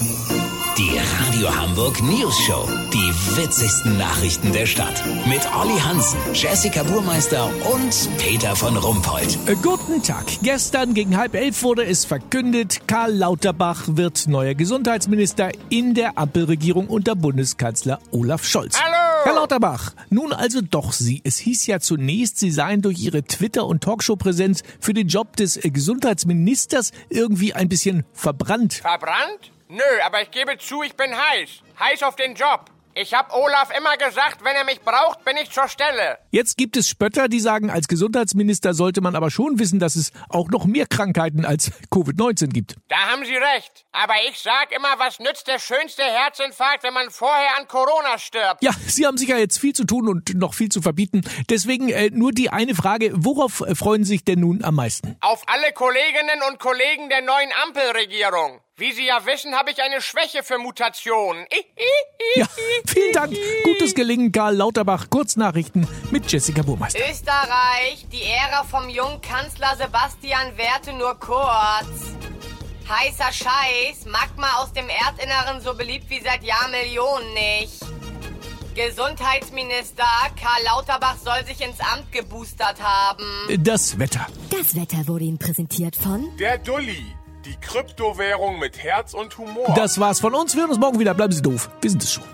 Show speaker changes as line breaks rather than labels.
Die Radio Hamburg News Show. Die witzigsten Nachrichten der Stadt. Mit Olli Hansen, Jessica Burmeister und Peter von Rumpold.
Äh, Guten Tag. Gestern gegen halb elf wurde es verkündet, Karl Lauterbach wird neuer Gesundheitsminister in der Ampelregierung unter Bundeskanzler Olaf Scholz.
Hallo!
Herr Lauterbach, nun also doch Sie. Es hieß ja zunächst, Sie seien durch Ihre Twitter- und Talkshow-Präsenz für den Job des äh, Gesundheitsministers irgendwie ein bisschen verbrannt.
Verbrannt? Nö, aber ich gebe zu, ich bin heiß. Heiß auf den Job. Ich hab Olaf immer gesagt, wenn er mich braucht, bin ich zur Stelle.
Jetzt gibt es Spötter, die sagen, als Gesundheitsminister sollte man aber schon wissen, dass es auch noch mehr Krankheiten als Covid-19 gibt.
Da haben Sie recht. Aber ich sag immer, was nützt der schönste Herzinfarkt, wenn man vorher an Corona stirbt?
Ja, Sie haben sicher jetzt viel zu tun und noch viel zu verbieten. Deswegen äh, nur die eine Frage, worauf äh, freuen Sie sich denn nun am meisten?
Auf alle Kolleginnen und Kollegen der neuen Ampelregierung. Wie Sie ja wissen, habe ich eine Schwäche für Mutationen.
Ja, vielen Dank. Gutes Gelingen, Karl Lauterbach. Kurznachrichten mit Jessica Burmeister.
Österreich, die Ära vom jungen Kanzler Sebastian währte nur kurz. Heißer Scheiß, Magma aus dem Erdinneren so beliebt wie seit Jahrmillionen nicht. Gesundheitsminister Karl Lauterbach soll sich ins Amt geboostert haben.
Das Wetter.
Das Wetter wurde Ihnen präsentiert von
Der Dulli, die Kryptowährung mit Herz und Humor.
Das war's von uns. Wir hören uns morgen wieder. Bleiben Sie doof. Wir sind es schon.